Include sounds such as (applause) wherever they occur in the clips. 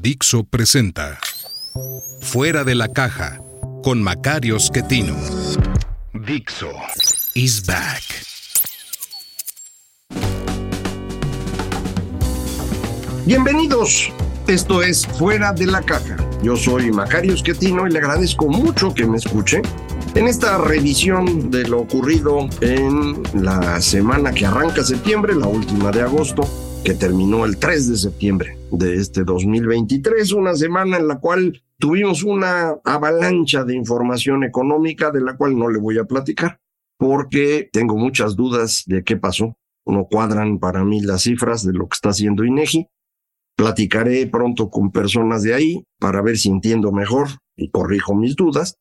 Dixo presenta Fuera de la Caja con Macario Schettino. Dixo is back. Bienvenidos. Esto es Fuera de la Caja. Yo soy Macario Schettino y le agradezco mucho que me escuche en esta revisión de lo ocurrido en la semana que arranca septiembre, la última de agosto, que terminó el 3 de septiembre de este 2023, una semana en la cual tuvimos una avalancha de información económica de la cual no le voy a platicar porque tengo muchas dudas de qué pasó. No cuadran para mí las cifras de lo que está haciendo INEGI. Platicaré pronto con personas de ahí para ver si entiendo mejor y corrijo mis dudas.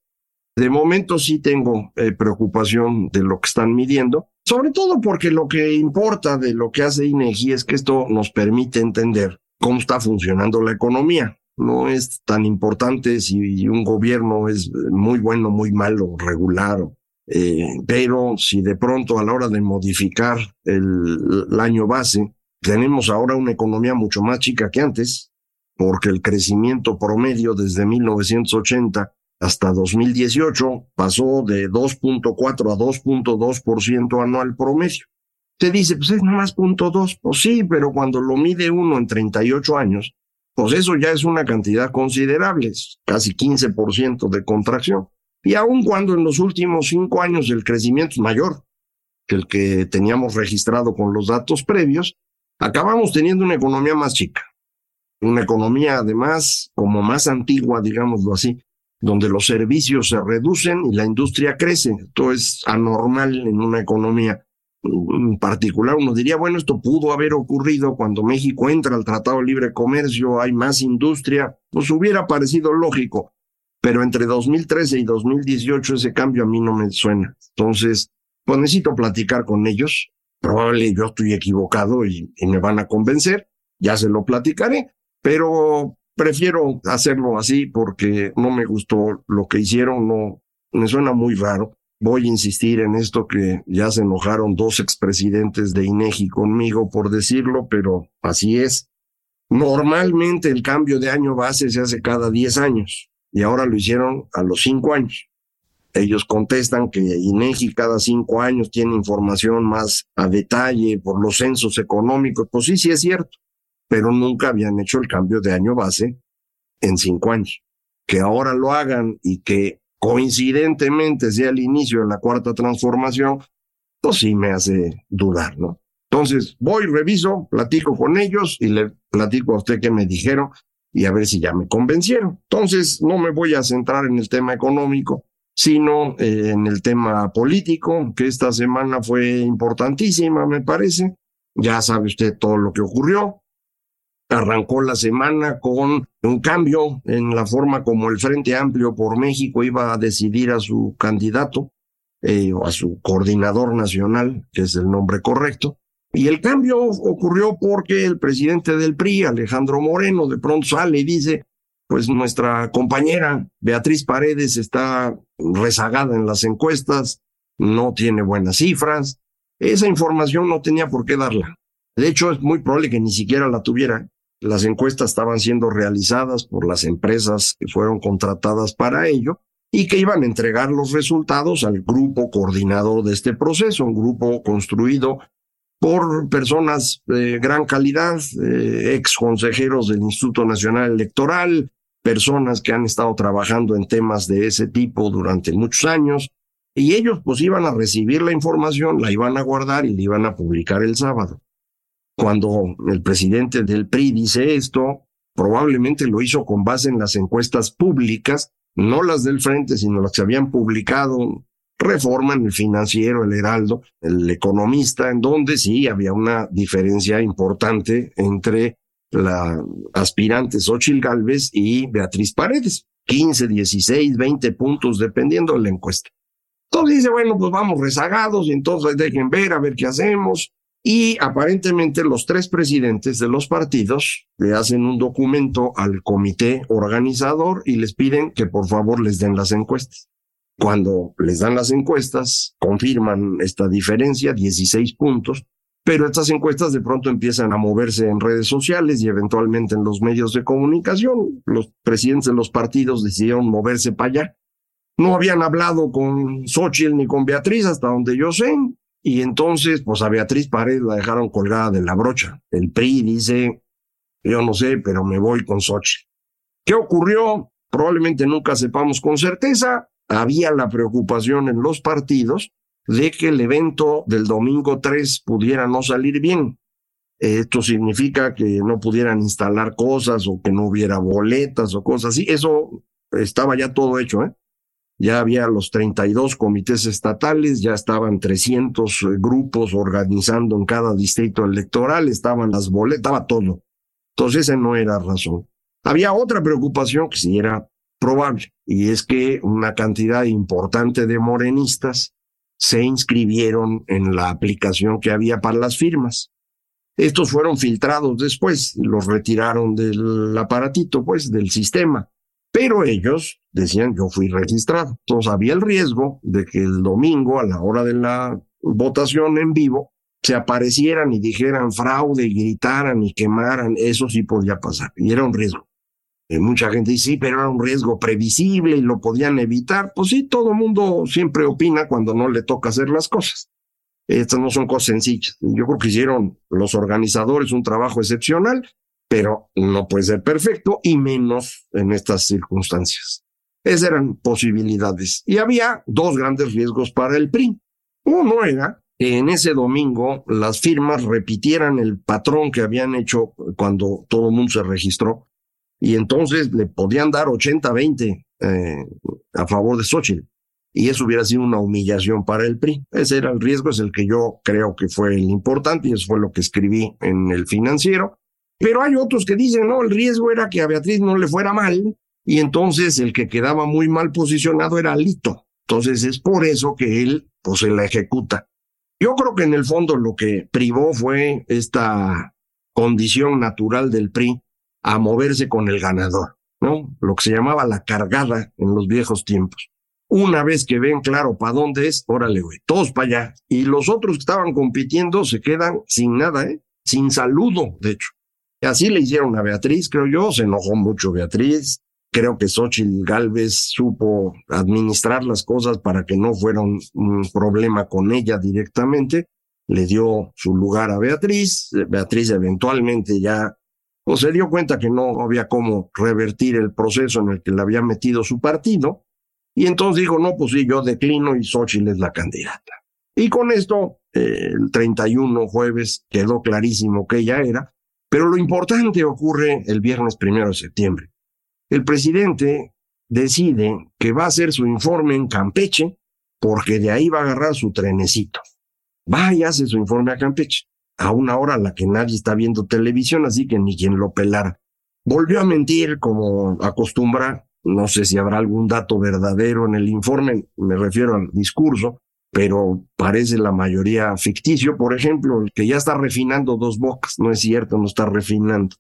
De momento sí tengo eh, preocupación de lo que están midiendo, sobre todo porque lo que importa de lo que hace INEGI es que esto nos permite entender cómo está funcionando la economía. No es tan importante si un gobierno es muy bueno, muy malo, regular, eh, pero si de pronto a la hora de modificar el, el año base tenemos ahora una economía mucho más chica que antes, porque el crecimiento promedio desde 1980 hasta 2018 pasó de 2.4 a 2.2% anual promedio. Se dice, pues es nomás 0.2. Pues sí, pero cuando lo mide uno en 38 años, pues eso ya es una cantidad considerable, casi 15% de contracción. Y aun cuando en los últimos cinco años el crecimiento es mayor que el que teníamos registrado con los datos previos, acabamos teniendo una economía más chica, una economía además como más antigua, digámoslo así, donde los servicios se reducen y la industria crece. Esto es anormal en una economía en particular. Uno diría, bueno, esto pudo haber ocurrido cuando México entra al Tratado de Libre Comercio, hay más industria, pues hubiera parecido lógico, pero entre 2013 y 2018 ese cambio a mí no me suena. Entonces, pues necesito platicar con ellos Probablemente yo estoy equivocado y, me van a convencer, ya se lo platicaré, pero prefiero hacerlo así porque no me gustó lo que hicieron, no me suena muy raro. Voy a insistir en esto que ya se enojaron dos expresidentes de INEGI conmigo por decirlo, pero así es. Normalmente el cambio de año base se hace cada 10 años y ahora lo hicieron a los 5 años. Ellos contestan que INEGI cada cinco años tiene información más a detalle por los censos económicos. Pues sí, sí es cierto, pero nunca habían hecho el cambio de año base en cinco años. Que ahora lo hagan y que coincidentemente sea el inicio de la cuarta transformación, pues sí me hace dudar, ¿no? Entonces voy, reviso, platico con ellos y le platico a usted qué me dijeron y a ver si ya me convencieron. Entonces no me voy a centrar en el tema económico, sino eh, en el tema político, que esta semana fue importantísima, me parece. Ya sabe usted todo lo que ocurrió. Arrancó la semana con un cambio en la forma como el Frente Amplio por México iba a decidir a su candidato eh, o a su coordinador nacional, que es el nombre correcto. Y el cambio ocurrió porque el presidente del PRI, Alejandro Moreno, de pronto sale y dice, pues nuestra compañera Beatriz Paredes está rezagada en las encuestas, no tiene buenas cifras. Esa información no tenía por qué darla. De hecho, es muy probable que ni siquiera la tuviera. Las encuestas estaban siendo realizadas por las empresas que fueron contratadas para ello y que iban a entregar los resultados al grupo coordinador de este proceso, un grupo construido por personas de gran calidad, eh, ex consejeros del Instituto Nacional Electoral, personas que han estado trabajando en temas de ese tipo durante muchos años, y ellos pues iban a recibir la información, la iban a guardar y la iban a publicar el sábado. Cuando el presidente del PRI dice esto, probablemente lo hizo con base en las encuestas públicas, no las del frente, sino las que habían publicado Reforma, en el financiero, el Heraldo, el economista, en donde sí había una diferencia importante entre la aspirante Xochil Gálvez y Beatriz Paredes. 15, 16, 20 puntos, dependiendo de la encuesta. Entonces dice, bueno, pues vamos rezagados y entonces dejen ver a ver qué hacemos. Y aparentemente los tres presidentes de los partidos le hacen un documento al comité organizador y les piden que por favor les den las encuestas. Cuando les dan las encuestas, confirman esta diferencia, 16 puntos, pero estas encuestas de pronto empiezan a moverse en redes sociales y eventualmente en los medios de comunicación. Los presidentes de los partidos decidieron moverse para allá. No habían hablado con Xochitl ni con Beatriz, hasta donde yo sé, y entonces, pues a Beatriz Paredes la dejaron colgada de la brocha. El PRI dice, yo no sé, pero me voy con Xochitl. ¿Qué ocurrió? Probablemente nunca sepamos con certeza. Había la preocupación en los partidos de que el evento del domingo 3 pudiera no salir bien. Esto significa que no pudieran instalar cosas o que no hubiera boletas o cosas así. Eso estaba ya todo hecho, ¿eh? Ya había los 32 comités estatales, ya estaban 300 eh, grupos organizando en cada distrito electoral, estaban las boletas, estaba todo. Entonces esa no era razón. Había otra preocupación que sí era probable, y es que una cantidad importante de morenistas se inscribieron en la aplicación que había para las firmas. Estos fueron filtrados después, los retiraron del aparatito, pues, del sistema. Pero ellos decían, yo fui registrado. Entonces había el riesgo de que el domingo, a la hora de la votación en vivo, se aparecieran y dijeran fraude y gritaran y quemaran. Eso sí podía pasar. Y era un riesgo. Y mucha gente dice, sí, pero era un riesgo previsible y lo podían evitar. Pues sí, todo mundo siempre opina cuando no le toca hacer las cosas. Estas no son cosas sencillas. Yo creo que hicieron los organizadores un trabajo excepcional pero no puede ser perfecto y menos en estas circunstancias. Esas eran posibilidades. Y había dos grandes riesgos para el PRI. Uno era que en ese domingo las firmas repitieran el patrón que habían hecho cuando todo el mundo se registró y entonces le podían dar 80-20 eh, a favor de Xochitl. Y eso hubiera sido una humillación para el PRI. Ese era el riesgo, es el que yo creo que fue el importante y eso fue lo que escribí en el financiero. Pero hay otros que dicen, no, el riesgo era que a Beatriz no le fuera mal y entonces el que quedaba muy mal posicionado era Alito. Entonces es por eso que él pues se la ejecuta. Yo creo que en el fondo lo que privó fue esta condición natural del PRI a moverse con el ganador, ¿no? Lo que se llamaba la cargada en los viejos tiempos. Una vez que ven claro para dónde es, órale, güey, todos para allá. Y los otros que estaban compitiendo se quedan sin nada, ¿eh? Sin saludo, de hecho. Así le hicieron a Beatriz, creo yo, se enojó mucho Beatriz. Creo que Xochitl Galvez supo administrar las cosas para que no fuera un, problema con ella directamente. Le dio su lugar a Beatriz. Beatriz eventualmente ya pues, se dio cuenta que no había cómo revertir el proceso en el que le había metido su partido. Y entonces dijo, no, pues sí, yo declino y Xochitl es la candidata. Y con esto, eh, el 31 jueves quedó clarísimo que ella era. Pero lo importante ocurre el viernes primero de septiembre. El presidente decide que va a hacer su informe en Campeche porque de ahí va a agarrar su trenecito. Va y hace su informe a Campeche, a una hora a la que nadie está viendo televisión, así que ni quien lo pelara. Volvió a mentir como acostumbra, no sé si habrá algún dato verdadero en el informe, me refiero al discurso, pero parece la mayoría ficticio. Por ejemplo, el que ya está refinando dos bocas, no es cierto, no está refinando.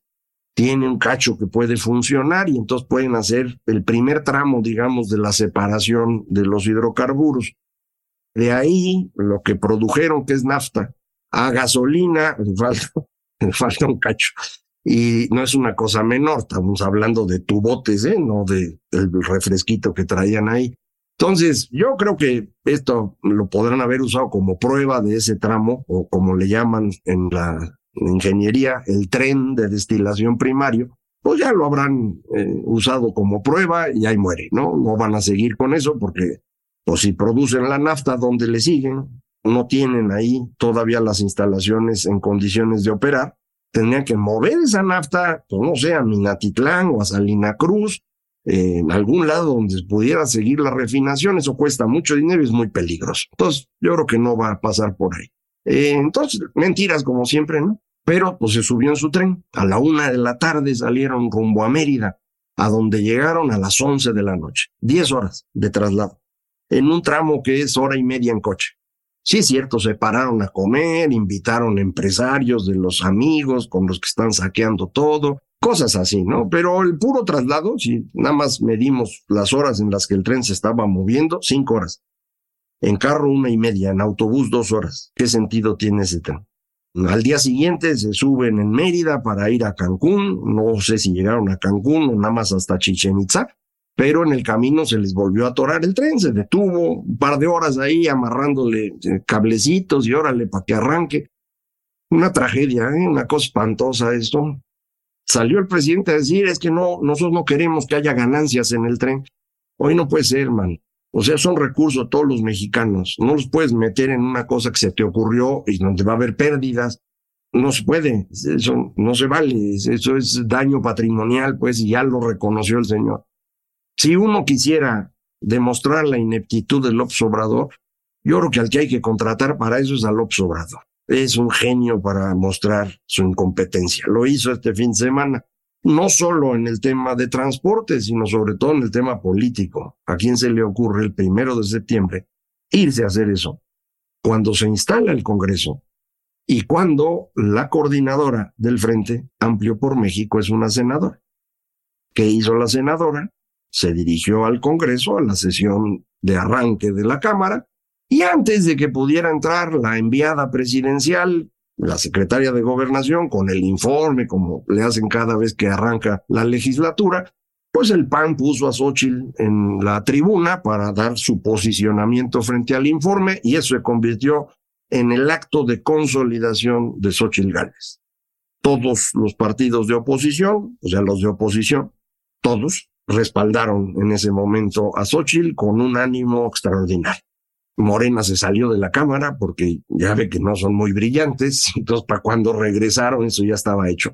Tiene un cacho que puede funcionar y entonces pueden hacer el primer tramo, digamos, de la separación de los hidrocarburos. De ahí, lo que produjeron, que es nafta, a gasolina, (laughs) le falta, le falta un cacho. Y no es una cosa menor, estamos hablando de tubotes, ¿eh? no de, del refresquito que traían ahí. Entonces, yo creo que esto lo podrán haber usado como prueba de ese tramo, o como le llaman en la ingeniería, el tren de destilación primario, pues ya lo habrán eh, usado como prueba y ahí muere, ¿no? No van a seguir con eso porque, pues si producen la nafta donde le siguen, no tienen ahí todavía las instalaciones en condiciones de operar, tendrían que mover esa nafta, pues no sé, a Minatitlán o a Salina Cruz, en algún lado donde pudiera seguir la refinación, eso cuesta mucho dinero y es muy peligroso. Entonces, yo creo que no va a pasar por ahí. Eh, entonces, mentiras como siempre, ¿no? Pero pues se subió en su tren. A la una de la tarde salieron rumbo a Mérida, a donde llegaron a las once de la noche. Diez horas de traslado. En un tramo que es hora y media en coche. Sí, es cierto, se pararon a comer, invitaron empresarios de los amigos con los que están saqueando todo, cosas así, ¿no? Pero el puro traslado, si nada más medimos las horas en las que el tren se estaba moviendo, cinco horas. En carro una y media, en autobús dos horas. ¿Qué sentido tiene ese tren? Al día siguiente se suben en Mérida para ir a Cancún. No sé si llegaron a Cancún o nada más hasta Chichen Itza, pero en el camino se les volvió a atorar el tren, se detuvo un par de horas ahí amarrándole eh, cablecitos y órale para que arranque. Una tragedia, ¿eh? una cosa espantosa esto. Salió el presidente a decir, es que no, nosotros no queremos que haya ganancias en el tren. Hoy no puede ser, man. O sea, son recursos todos los mexicanos. No los puedes meter en una cosa que se te ocurrió y donde va a haber pérdidas. No se puede. Eso no se vale. Eso es daño patrimonial, pues, ya lo reconoció el señor. Si uno quisiera demostrar la ineptitud del López Obrador, yo creo que al que hay que contratar para eso es al López Obrador es un genio para mostrar su incompetencia. Lo hizo este fin de semana, no solo en el tema de transporte, sino sobre todo en el tema político. ¿A quién se le ocurre el primero de septiembre irse a hacer eso? Cuando se instala el Congreso y cuando la coordinadora del Frente Amplio por México es una senadora. ¿Qué hizo la senadora? Se dirigió al Congreso, a la sesión de arranque de la Cámara, y antes de que pudiera entrar la enviada presidencial, la secretaria de gobernación, con el informe, como le hacen cada vez que arranca la legislatura, pues el PAN puso a Xochitl en la tribuna para dar su posicionamiento frente al informe y eso se convirtió en el acto de consolidación de Xochitl Gálvez. Todos los partidos de oposición, o sea, los de oposición, todos respaldaron en ese momento a Xochitl con un ánimo extraordinario. Morena se salió de la Cámara porque ya ve que no son muy brillantes, (laughs) entonces para cuando regresaron eso ya estaba hecho.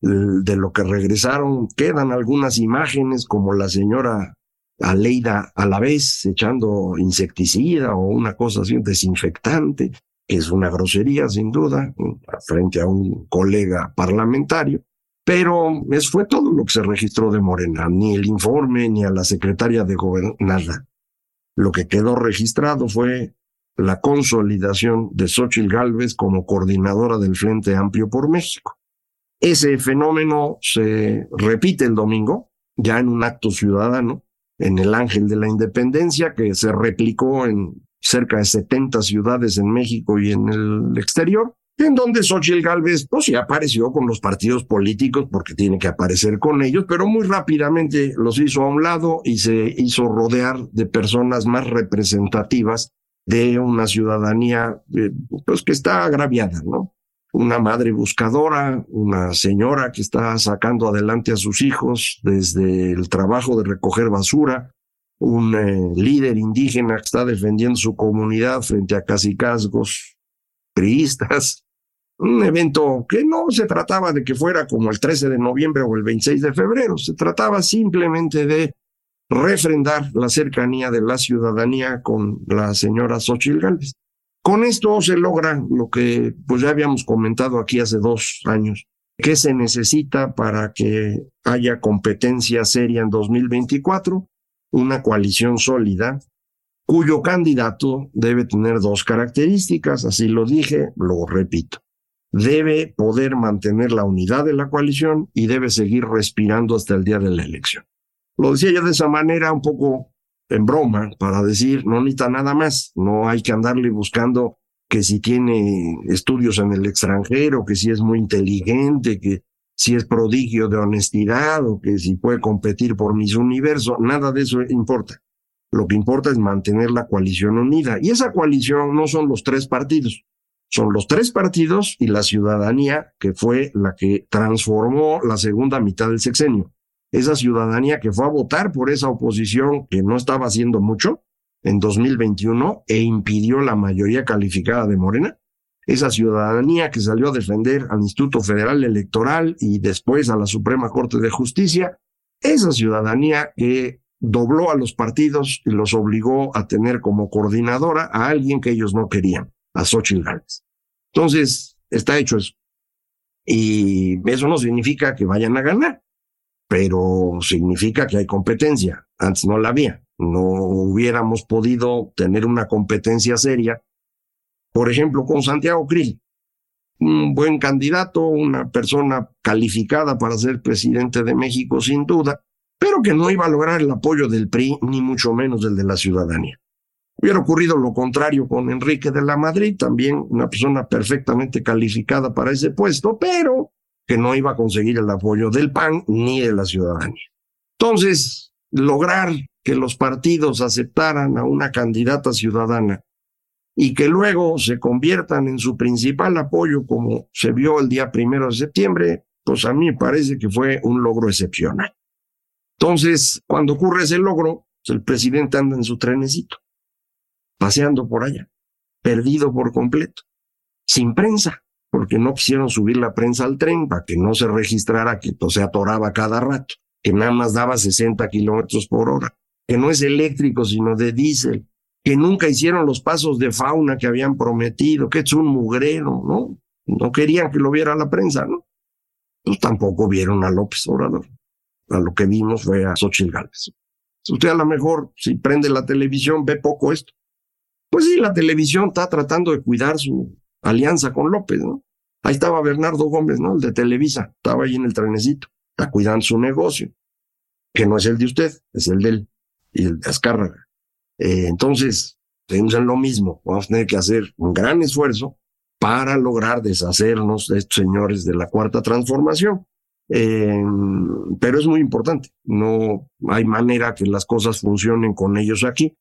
De lo que regresaron quedan algunas imágenes como la señora Aleida a la vez echando insecticida o una cosa así, desinfectante, que es una grosería sin duda, frente a un colega parlamentario. Pero eso fue todo lo que se registró de Morena, ni el informe, ni a la secretaria de gobierno, nada. Lo que quedó registrado fue la consolidación de Xochitl Gálvez como coordinadora del Frente Amplio por México. Ese fenómeno se repite el domingo, ya en un acto ciudadano, en el Ángel de la Independencia, que se replicó en cerca de 70 ciudades en México y en el exterior, en donde Xochitl Gálvez, pues sí apareció con los partidos políticos porque tiene que aparecer con ellos, pero muy rápidamente los hizo a un lado y se hizo rodear de personas más representativas de una ciudadanía eh, pues que está agraviada, ¿no? Una madre buscadora, una señora que está sacando adelante a sus hijos desde el trabajo de recoger basura, un eh, líder indígena que está defendiendo su comunidad frente a casicazgos priistas, un evento que no se trataba de que fuera como el 13 de noviembre o el 26 de febrero, se trataba simplemente de refrendar la cercanía de la ciudadanía con la señora Xochitl Gálvez. Con esto se logra lo que pues ya habíamos comentado aquí hace dos años, que se necesita para que haya competencia seria en 2024, una coalición sólida cuyo candidato debe tener dos características, así lo dije, lo repito debe poder mantener la unidad de la coalición y debe seguir respirando hasta el día de la elección. Lo decía yo de esa manera un poco en broma, para decir, no necesita nada más, no hay que andarle buscando que si tiene estudios en el extranjero, que si es muy inteligente, que si es prodigio de honestidad o que si puede competir por mis universo, nada de eso importa. Lo que importa es mantener la coalición unida. Y esa coalición no son los tres partidos, son los tres partidos y la ciudadanía que fue la que transformó la segunda mitad del sexenio. Esa ciudadanía que fue a votar por esa oposición que no estaba haciendo mucho en 2021 e impidió la mayoría calificada de Morena. Esa ciudadanía que salió a defender al Instituto Federal Electoral y después a la Suprema Corte de Justicia Esa ciudadanía que dobló a los partidos y los obligó a tener como coordinadora a alguien que ellos no querían, a Xochitl Gálvez. Entonces, está hecho eso. Y eso no significa que vayan a ganar, pero significa que hay competencia. Antes no la había. No hubiéramos podido tener una competencia seria, por ejemplo, con Santiago Krill, un buen candidato, una persona calificada para ser presidente de México sin duda, pero que no iba a lograr el apoyo del PRI, ni mucho menos del de la ciudadanía. Hubiera ocurrido lo contrario con Enrique de la Madrid, también una persona perfectamente calificada para ese puesto, pero que no iba a conseguir el apoyo del PAN ni de la ciudadanía. Entonces, lograr que los partidos aceptaran a una candidata ciudadana y que luego se conviertan en su principal apoyo, como se vio el día primero de septiembre, pues a mí me parece que fue un logro excepcional. Entonces, cuando ocurre ese logro, pues el presidente anda en su trenecito, paseando por allá, perdido por completo, sin prensa, porque no quisieron subir la prensa al tren para que no se registrara que pues, se atoraba cada rato, que nada más daba 60 kilómetros por hora, que no es eléctrico, sino de diésel, que nunca hicieron los pasos de fauna que habían prometido, que es un mugrero, ¿no? No querían que lo viera la prensa, ¿no? Pues tampoco vieron a López Obrador a lo que vimos fue a Xochitl Gálvez. Usted a lo mejor, si prende la televisión, ve poco esto. Pues sí, la televisión está tratando de cuidar su alianza con López, ¿no? Ahí estaba Bernardo Gómez, ¿no? El de Televisa, estaba ahí en el trenecito, está cuidando su negocio, que no es el de usted, es el de él y el de Azcárraga. Eh, entonces, tenemos lo mismo, vamos a tener que hacer un gran esfuerzo para lograr deshacernos de estos señores de la cuarta transformación. Eh, pero es muy importante. No hay manera que las cosas funcionen con ellos aquí.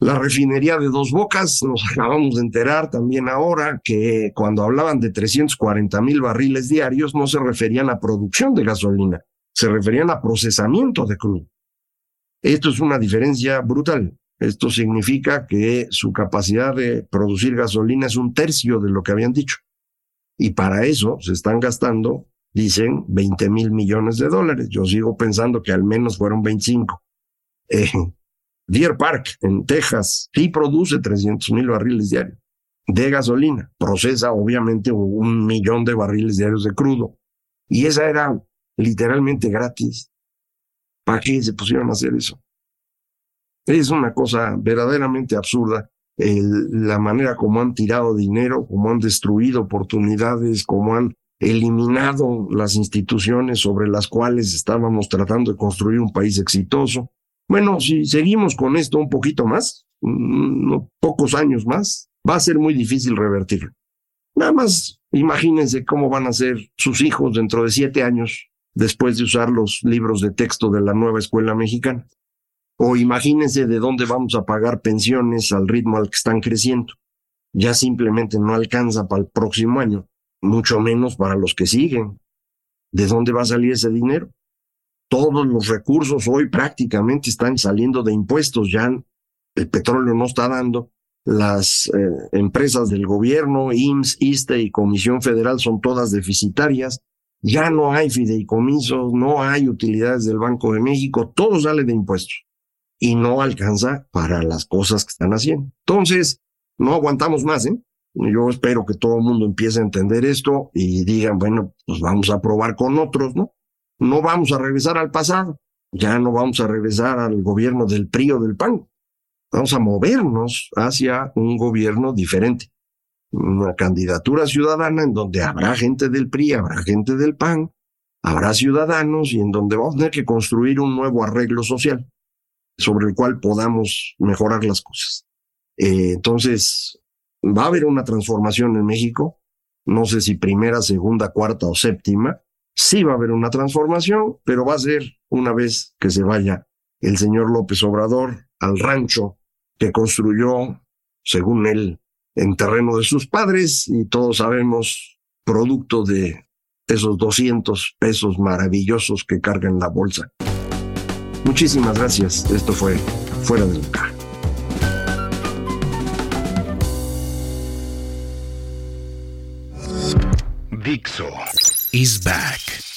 La refinería de Dos Bocas, nos acabamos de enterar también ahora que cuando hablaban de 340 mil barriles diarios no se referían a producción de gasolina, se referían a procesamiento de crudo. Esto es una diferencia brutal. Esto significa que su capacidad de producir gasolina es un tercio de lo que habían dicho. Y para eso se están gastando dicen 20 mil millones de dólares. Yo sigo pensando que al menos fueron 25. (laughs) Eh, Deer Park, en Texas, sí produce 300 mil barriles diarios de gasolina. Procesa, obviamente, un millón de barriles diarios de crudo. Y esa era literalmente gratis. ¿Para qué se pusieron a hacer eso? Es una cosa verdaderamente absurda. la manera como han tirado dinero, como han destruido oportunidades, como han eliminado las instituciones sobre las cuales estábamos tratando de construir un país exitoso. Bueno, si seguimos con esto un poquito más, unos pocos años más, va a ser muy difícil revertirlo. Nada más imagínense cómo van a ser sus hijos dentro de siete años después de usar los libros de texto de la nueva escuela mexicana. O imagínense de dónde vamos a pagar pensiones al ritmo al que están creciendo. Ya simplemente no alcanza para el próximo año mucho menos para los que siguen. ¿De dónde va a salir ese dinero? Todos los recursos hoy prácticamente están saliendo de impuestos, ya el petróleo no está dando, las eh, empresas del gobierno, IMSS, ISTE y Comisión Federal son todas deficitarias, ya no hay fideicomisos, no hay utilidades del Banco de México, todo sale de impuestos y no alcanza para las cosas que están haciendo. Entonces, no aguantamos más, ¿eh? Yo espero que todo el mundo empiece a entender esto y digan, bueno, pues vamos a probar con otros, ¿no? No vamos a regresar al pasado, ya no vamos a regresar al gobierno del PRI o del PAN. Vamos a movernos hacia un gobierno diferente, una candidatura ciudadana en donde habrá gente del PRI, habrá gente del PAN, habrá ciudadanos y en donde vamos a tener que construir un nuevo arreglo social sobre el cual podamos mejorar las cosas. Eh, entonces, va a haber una transformación en México, no sé si primera, segunda, cuarta o séptima, sí va a haber una transformación, pero va a ser una vez que se vaya el señor López Obrador al rancho que construyó, según él, en terreno de sus padres y todos sabemos, producto de esos 200 pesos maravillosos que carga en la bolsa. Muchísimas gracias. Esto fue Fuera del Lugar. Dixo is back.